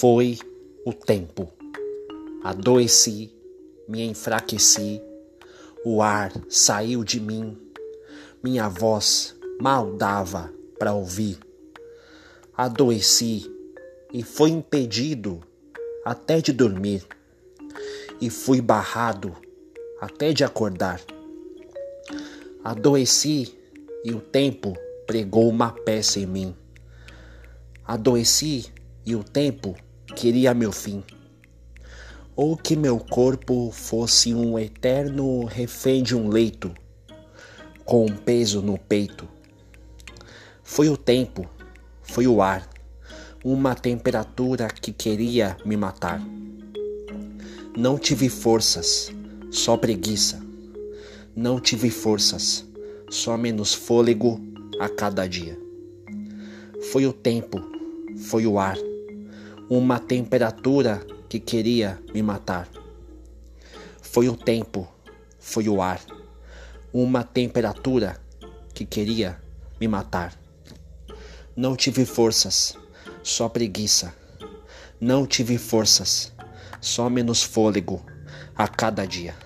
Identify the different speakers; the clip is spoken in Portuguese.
Speaker 1: Foi o tempo. Adoeci, me enfraqueci, o ar saiu de mim, minha voz mal dava para ouvir. Adoeci e fui impedido até de dormir, e fui barrado até de acordar. Adoeci e o tempo pregou uma peça em mim. Adoeci e o tempo queria meu fim. Ou que meu corpo fosse um eterno refém de um leito, com um peso no peito. Foi o tempo, foi o ar, uma temperatura que queria me matar. Não tive forças, só preguiça. Não tive forças, só menos fôlego a cada dia. Foi o tempo, foi o ar, uma temperatura que queria me matar. Foi o tempo, foi o ar, uma temperatura que queria me matar. Não tive forças, só preguiça. Não tive forças, só menos fôlego a cada dia.